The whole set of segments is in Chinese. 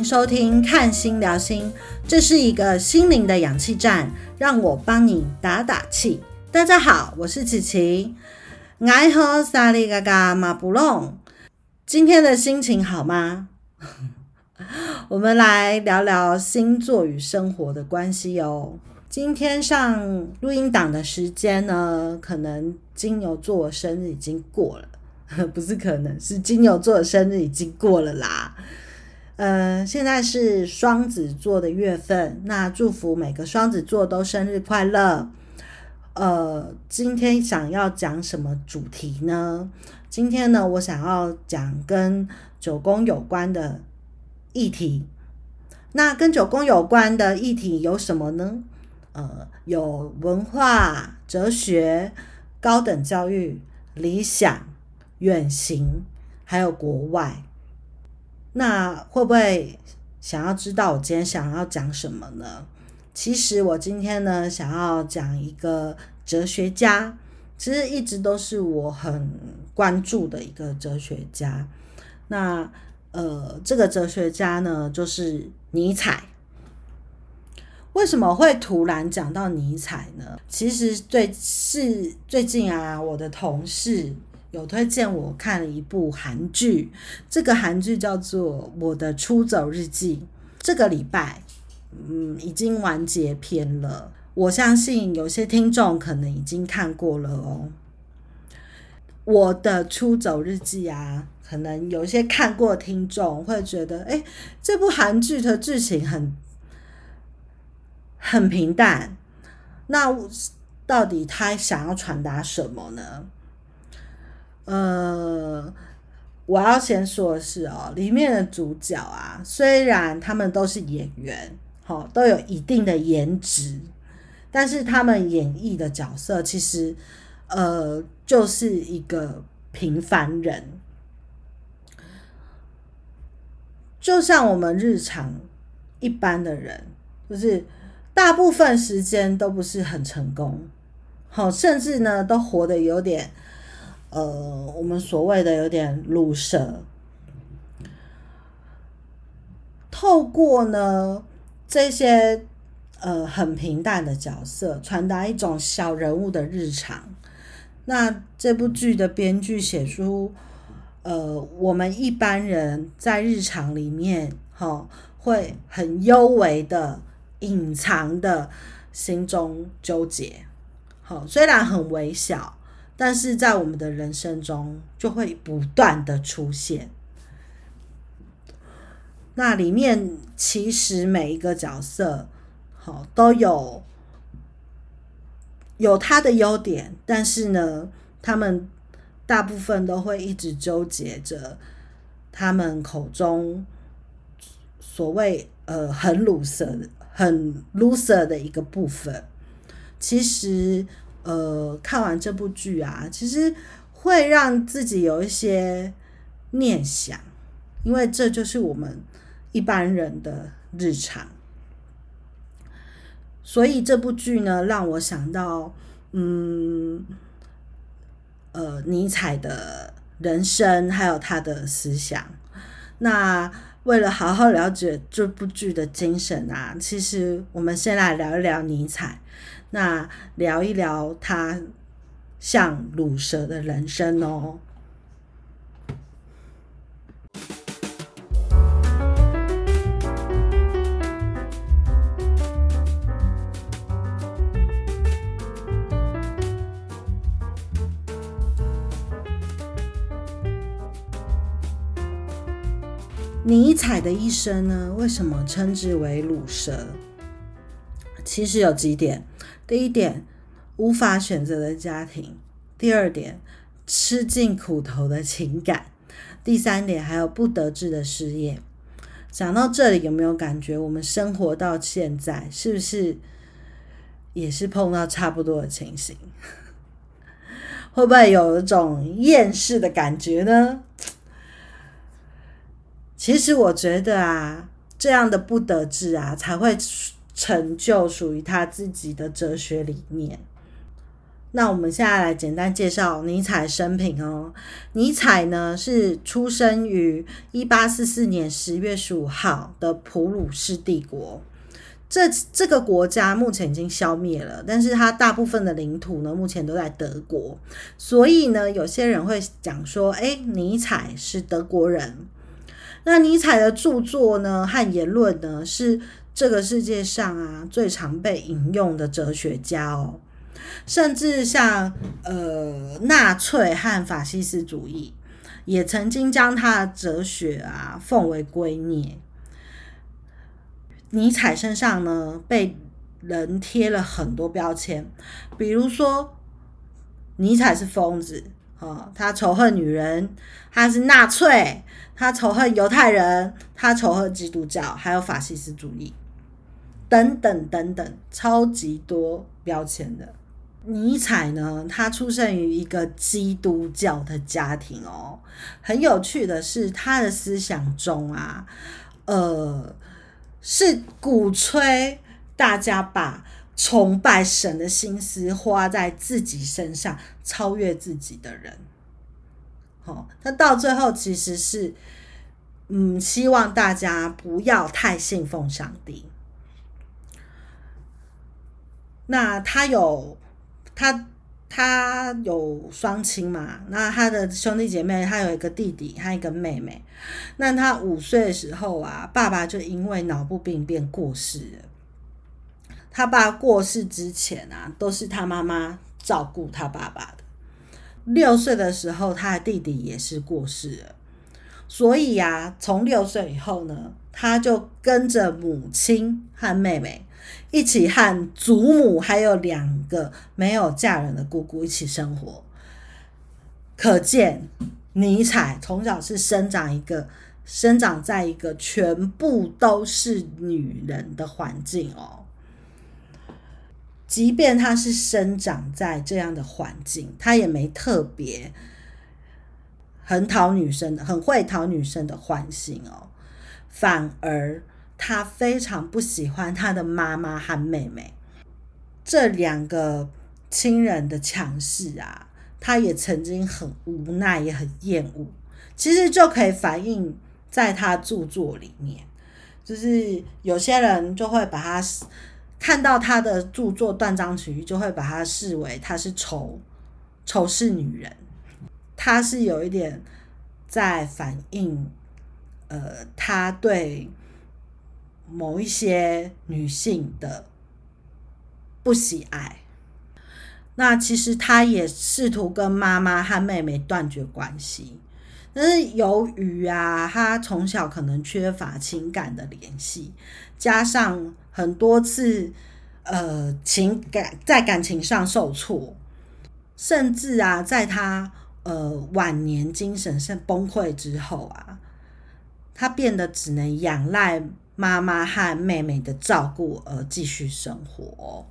迎收听《看心聊心》，这是一个心灵的氧气站，让我帮你打打气。大家好，我是琪琪，爱喝萨利嘎嘎马布隆。今天的心情好吗？我们来聊聊星座与生活的关系哦。今天上录音档的时间呢，可能金牛座生日已经过了，不是可能是金牛座的生日已经过了啦。呃，现在是双子座的月份，那祝福每个双子座都生日快乐。呃，今天想要讲什么主题呢？今天呢，我想要讲跟九宫有关的议题。那跟九宫有关的议题有什么呢？呃，有文化、哲学、高等教育、理想、远行，还有国外。那会不会想要知道我今天想要讲什么呢？其实我今天呢，想要讲一个哲学家，其实一直都是我很关注的一个哲学家。那呃，这个哲学家呢，就是尼采。为什么会突然讲到尼采呢？其实最是最近啊，我的同事有推荐我看了一部韩剧，这个韩剧叫做《我的出走日记》。这个礼拜，嗯，已经完结篇了。我相信有些听众可能已经看过了哦。我的出走日记啊，可能有些看过听众会觉得，哎，这部韩剧的剧情很。很平淡，那到底他想要传达什么呢？呃，我要先说的是哦，里面的主角啊，虽然他们都是演员，好都有一定的颜值，但是他们演绎的角色其实，呃，就是一个平凡人，就像我们日常一般的人，就是。大部分时间都不是很成功，好，甚至呢都活得有点，呃，我们所谓的有点鲁蛇。透过呢这些呃很平淡的角色，传达一种小人物的日常。那这部剧的编剧写出，呃，我们一般人在日常里面，哈，会很幽微的。隐藏的心中纠结，好，虽然很微小，但是在我们的人生中就会不断的出现。那里面其实每一个角色，好都有有他的优点，但是呢，他们大部分都会一直纠结着他们口中所谓呃很鲁色的。很 loser 的一个部分，其实，呃，看完这部剧啊，其实会让自己有一些念想，因为这就是我们一般人的日常。所以这部剧呢，让我想到，嗯，呃，尼采的人生，还有他的思想。那为了好好了解这部剧的精神啊，其实我们先来聊一聊尼采，那聊一聊他像鲁蛇的人生哦。尼采的一生呢，为什么称之为鲁蛇？其实有几点：第一点，无法选择的家庭；第二点，吃尽苦头的情感；第三点，还有不得志的事业。讲到这里，有没有感觉我们生活到现在，是不是也是碰到差不多的情形？会不会有一种厌世的感觉呢？其实我觉得啊，这样的不得志啊，才会成就属于他自己的哲学理念。那我们现在来简单介绍尼采生平哦。尼采呢是出生于一八四四年十月十五号的普鲁士帝国。这这个国家目前已经消灭了，但是它大部分的领土呢，目前都在德国。所以呢，有些人会讲说，哎，尼采是德国人。那尼采的著作呢和言论呢，是这个世界上啊最常被引用的哲学家哦。甚至像呃纳粹和法西斯主义，也曾经将他的哲学啊奉为圭臬。尼采身上呢被人贴了很多标签，比如说尼采是疯子啊，他仇恨女人，他是纳粹，他仇恨犹太人，他仇恨基督教，还有法西斯主义等等等等，超级多标签的。尼采呢，他出生于一个基督教的家庭哦。很有趣的是，他的思想中啊，呃，是鼓吹大家把崇拜神的心思花在自己身上，超越自己的人。好，他到最后其实是，嗯，希望大家不要太信奉上帝。那他有。他他有双亲嘛？那他的兄弟姐妹，他有一个弟弟，还有一个妹妹。那他五岁的时候啊，爸爸就因为脑部病变过世了。他爸过世之前啊，都是他妈妈照顾他爸爸的。六岁的时候，他的弟弟也是过世了。所以呀，从六岁以后呢，他就跟着母亲和妹妹。一起和祖母还有两个没有嫁人的姑姑一起生活，可见尼采从小是生长一个生长在一个全部都是女人的环境哦。即便他是生长在这样的环境，他也没特别很讨女生的，很会讨女生的欢心哦，反而。他非常不喜欢他的妈妈和妹妹这两个亲人的强势啊，他也曾经很无奈，也很厌恶。其实就可以反映在他著作里面，就是有些人就会把他看到他的著作断章取义，就会把他视为他是仇仇视女人。他是有一点在反映，呃，他对。某一些女性的不喜爱，那其实他也试图跟妈妈和妹妹断绝关系，但是由于啊，他从小可能缺乏情感的联系，加上很多次呃情感在感情上受挫，甚至啊，在他呃晚年精神上崩溃之后啊，他变得只能仰赖。妈妈和妹妹的照顾而继续生活。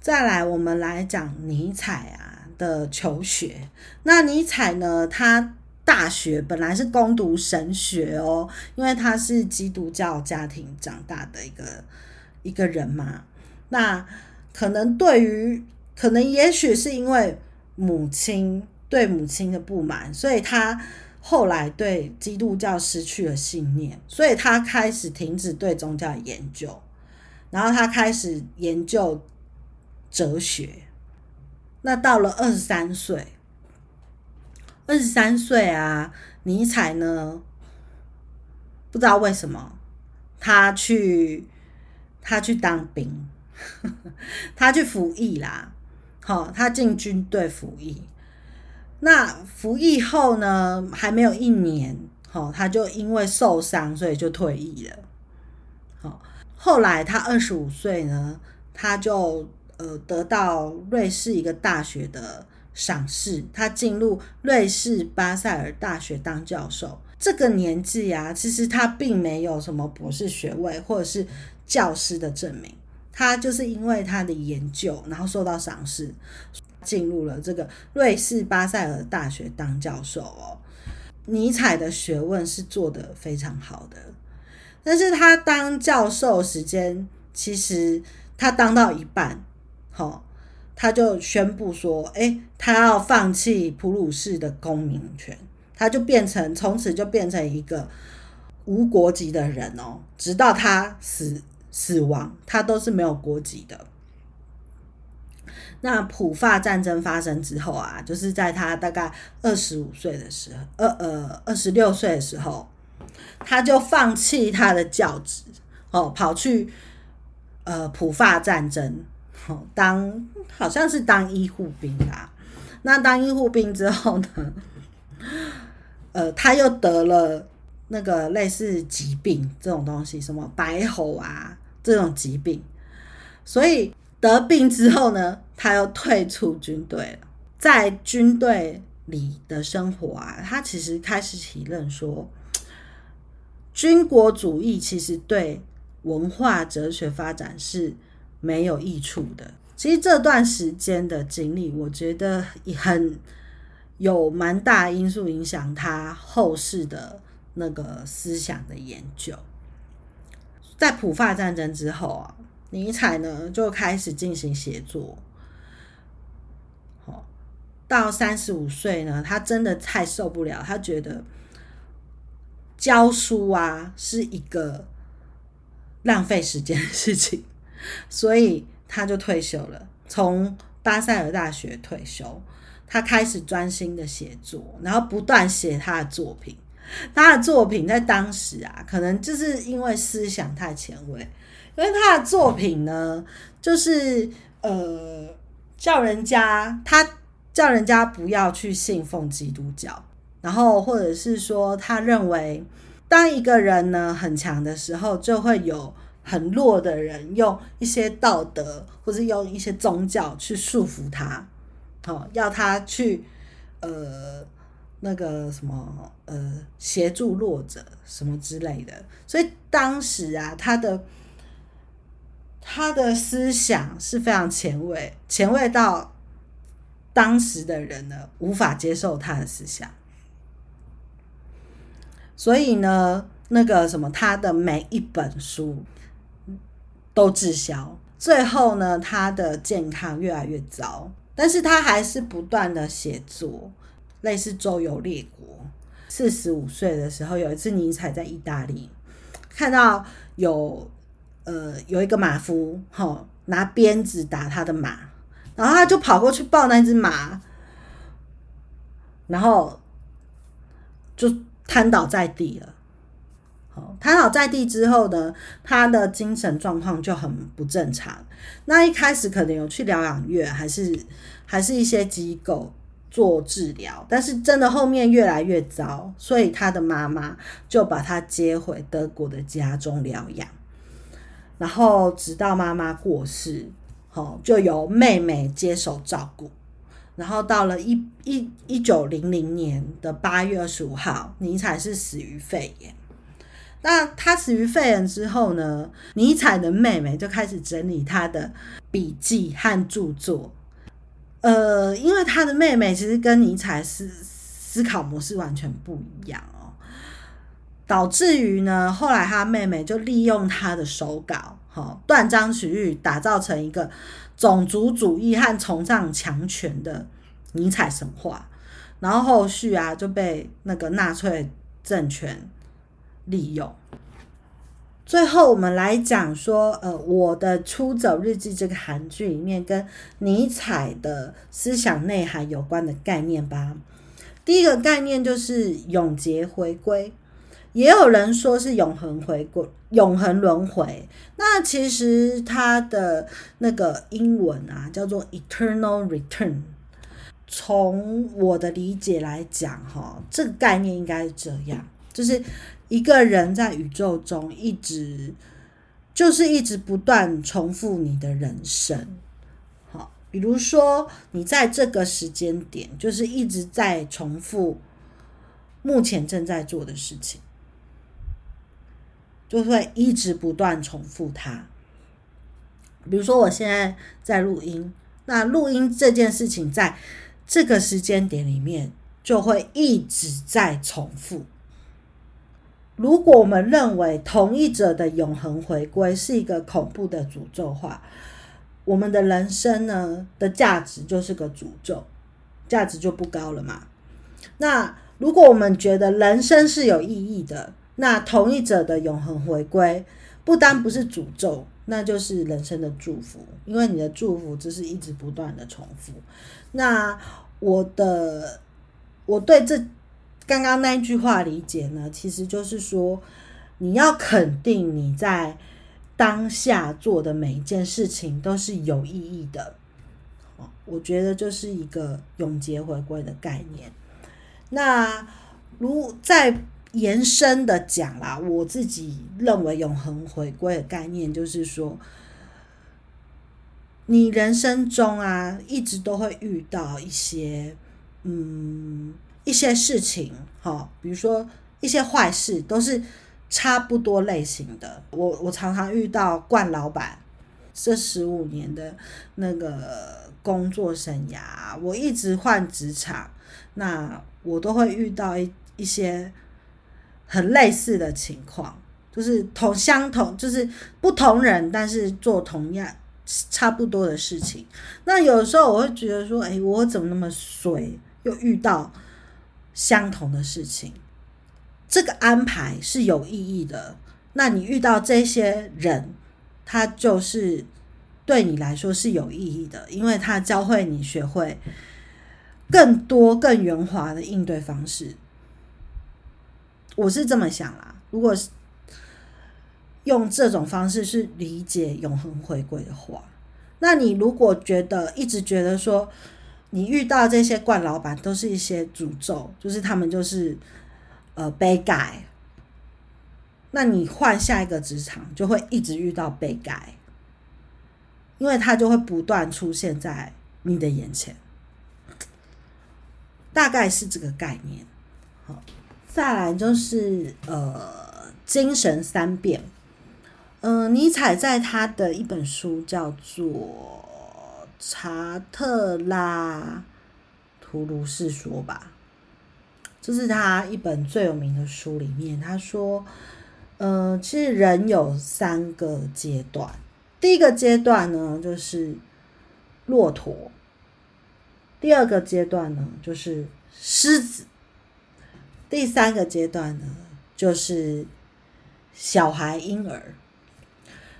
再来，我们来讲尼采啊的求学。那尼采呢，他大学本来是攻读神学哦，因为他是基督教家庭长大的一个一个人嘛。那可能对于，可能也许是因为母亲对母亲的不满，所以他。后来对基督教失去了信念，所以他开始停止对宗教研究，然后他开始研究哲学。那到了二十三岁，二十三岁啊，尼采呢，不知道为什么他去他去当兵，他去服役啦，好，他进军队服役。那服役后呢，还没有一年，好，他就因为受伤，所以就退役了。好，后来他二十五岁呢，他就呃得到瑞士一个大学的赏识，他进入瑞士巴塞尔大学当教授。这个年纪啊，其实他并没有什么博士学位或者是教师的证明，他就是因为他的研究，然后受到赏识。进入了这个瑞士巴塞尔大学当教授哦，尼采的学问是做的非常好的，但是他当教授时间其实他当到一半，好，他就宣布说，哎，他要放弃普鲁士的公民权，他就变成从此就变成一个无国籍的人哦，直到他死死亡，他都是没有国籍的。那普法战争发生之后啊，就是在他大概二十五岁的时候，二呃二十六岁的时候，他就放弃他的教职，哦，跑去呃普法战争，哦，当好像是当医护兵吧。那当医护兵之后呢，呃，他又得了那个类似疾病这种东西，什么白喉啊这种疾病，所以。得病之后呢，他又退出军队了。在军队里的生活啊，他其实开始体认说，军国主义其实对文化哲学发展是没有益处的。其实这段时间的经历，我觉得很有蛮大因素影响他后世的那个思想的研究。在普法战争之后啊。尼采呢就开始进行写作，好，到三十五岁呢，他真的太受不了，他觉得教书啊是一个浪费时间的事情，所以他就退休了，从巴塞尔大学退休，他开始专心的写作，然后不断写他的作品，他的作品在当时啊，可能就是因为思想太前卫。因为他的作品呢，就是呃，叫人家他叫人家不要去信奉基督教，然后或者是说，他认为当一个人呢很强的时候，就会有很弱的人用一些道德或者用一些宗教去束缚他，好要他去呃那个什么呃协助弱者什么之类的，所以当时啊，他的。他的思想是非常前卫，前卫到当时的人呢无法接受他的思想，所以呢，那个什么，他的每一本书都滞销，最后呢，他的健康越来越糟，但是他还是不断的写作，类似周游列国。四十五岁的时候，有一次尼采在意大利看到有。呃，有一个马夫，哈，拿鞭子打他的马，然后他就跑过去抱那只马，然后就瘫倒在地了。好，瘫倒在地之后呢，他的精神状况就很不正常。那一开始可能有去疗养院，还是还是一些机构做治疗，但是真的后面越来越糟，所以他的妈妈就把他接回德国的家中疗养。然后直到妈妈过世，好就由妹妹接手照顾。然后到了一一一九零零年的八月二十五号，尼采是死于肺炎。那他死于肺炎之后呢，尼采的妹妹就开始整理他的笔记和著作。呃，因为他的妹妹其实跟尼采思思考模式完全不一样。导致于呢，后来他妹妹就利用他的手稿，哈，断章取义，打造成一个种族主义和崇尚强权的尼采神话，然后后续啊就被那个纳粹政权利用。最后，我们来讲说，呃，我的《出走日记》这个韩剧里面跟尼采的思想内涵有关的概念吧。第一个概念就是永劫回归。也有人说是永恒回归、永恒轮回。那其实它的那个英文啊，叫做 eternal return。从我的理解来讲，哈，这个概念应该是这样：，就是一个人在宇宙中一直，就是一直不断重复你的人生。好，比如说你在这个时间点，就是一直在重复目前正在做的事情。就会一直不断重复它。比如说，我现在在录音，那录音这件事情在这个时间点里面就会一直在重复。如果我们认为同一者的永恒回归是一个恐怖的诅咒话，我们的人生呢的价值就是个诅咒，价值就不高了嘛。那如果我们觉得人生是有意义的，那同一者的永恒回归，不单不是诅咒，那就是人生的祝福，因为你的祝福就是一直不断的重复。那我的我对这刚刚那一句话理解呢，其实就是说，你要肯定你在。当下做的每一件事情都是有意义的，我觉得就是一个永劫回归的概念。那如在延伸的讲啦，我自己认为永恒回归的概念就是说，你人生中啊，一直都会遇到一些嗯一些事情，哈，比如说一些坏事，都是。差不多类型的，我我常常遇到冠老板，这十五年的那个工作生涯，我一直换职场，那我都会遇到一一些很类似的情况，就是同相同，就是不同人，但是做同样差不多的事情。那有时候我会觉得说，哎，我怎么那么衰，又遇到相同的事情。这个安排是有意义的。那你遇到这些人，他就是对你来说是有意义的，因为他教会你学会更多、更圆滑的应对方式。我是这么想啦。如果是用这种方式去理解永恒回归的话，那你如果觉得一直觉得说你遇到这些惯老板都是一些诅咒，就是他们就是。呃，被改，那你换下一个职场就会一直遇到被改，因为他就会不断出现在你的眼前，大概是这个概念。好，再来就是呃，精神三变。嗯，尼采在他的一本书叫做《查特拉图卢士说》吧。这是他一本最有名的书里面，他说，呃，其实人有三个阶段，第一个阶段呢就是骆驼，第二个阶段呢就是狮子，第三个阶段呢就是小孩婴儿。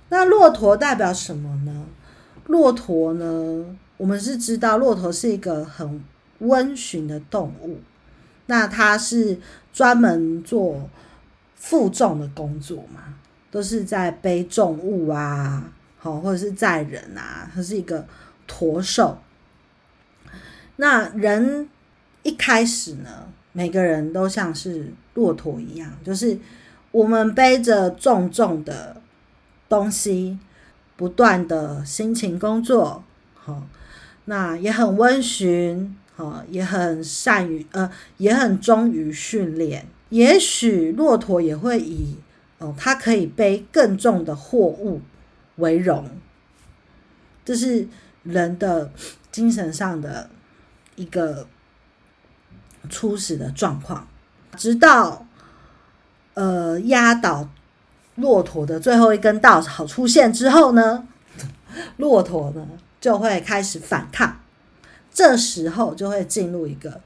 那骆驼代表什么呢？骆驼呢，我们是知道骆驼是一个很温驯的动物。那它是专门做负重的工作嘛？都是在背重物啊，好或者是载人啊，它是一个驼兽。那人一开始呢，每个人都像是骆驼一样，就是我们背着重重的东西，不断的辛勤工作，好，那也很温驯。哦，也很善于呃，也很忠于训练。也许骆驼也会以哦，它可以背更重的货物为荣。这是人的精神上的一个初始的状况。直到呃压倒骆驼的最后一根稻草出现之后呢，骆驼呢就会开始反抗。这时候就会进入一个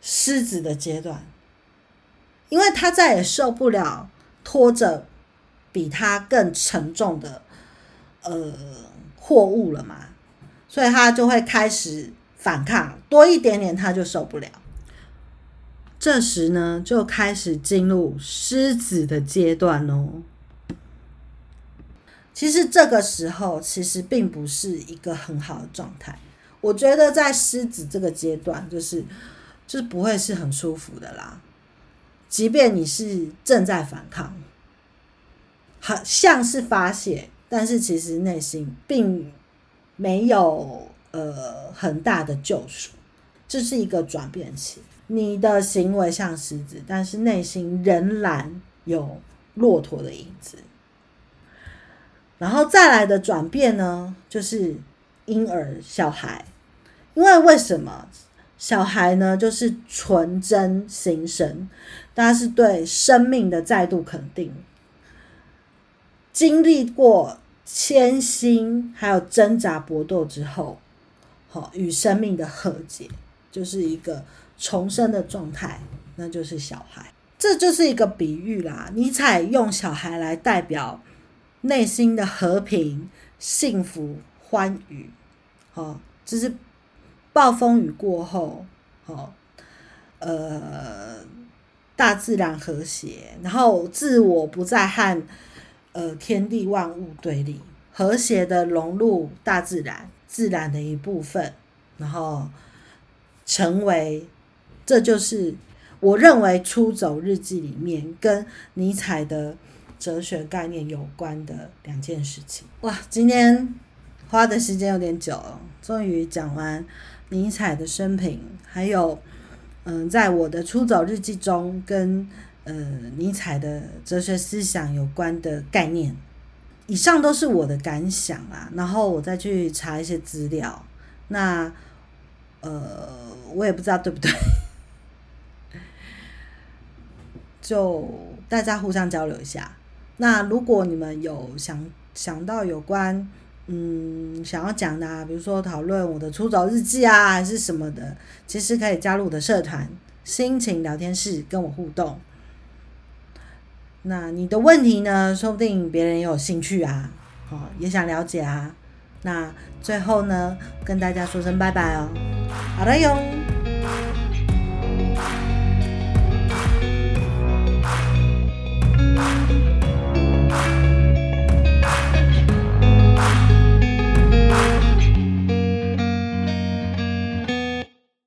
狮子的阶段，因为他再也受不了拖着比他更沉重的呃货物了嘛，所以他就会开始反抗，多一点点他就受不了。这时呢，就开始进入狮子的阶段哦。其实这个时候其实并不是一个很好的状态。我觉得在狮子这个阶段，就是就是不会是很舒服的啦。即便你是正在反抗，好像是发泄，但是其实内心并没有呃很大的救赎，这是一个转变期。你的行为像狮子，但是内心仍然有骆驼的影子。然后再来的转变呢，就是婴儿小孩。因为为什么小孩呢？就是纯真新生，他是对生命的再度肯定。经历过艰辛还有挣扎搏斗之后，好与生命的和解，就是一个重生的状态，那就是小孩。这就是一个比喻啦。尼采用小孩来代表内心的和平、幸福、欢愉。好，就是暴风雨过后，好，呃，大自然和谐，然后自我不再和呃天地万物对立，和谐的融入大自然，自然的一部分，然后成为，这就是。我认为《出走日记》里面跟尼采的哲学概念有关的两件事情。哇，今天花的时间有点久了，终于讲完尼采的生平，还有嗯，在我的《出走日记》中跟呃尼采的哲学思想有关的概念。以上都是我的感想啊，然后我再去查一些资料。那呃，我也不知道对不对。就大家互相交流一下。那如果你们有想想到有关嗯想要讲的，啊，比如说讨论我的出走日记啊，还是什么的，其实可以加入我的社团心情聊天室跟我互动。那你的问题呢？说不定别人也有兴趣啊，哦，也想了解啊。那最后呢，跟大家说声拜拜哦。好的哟。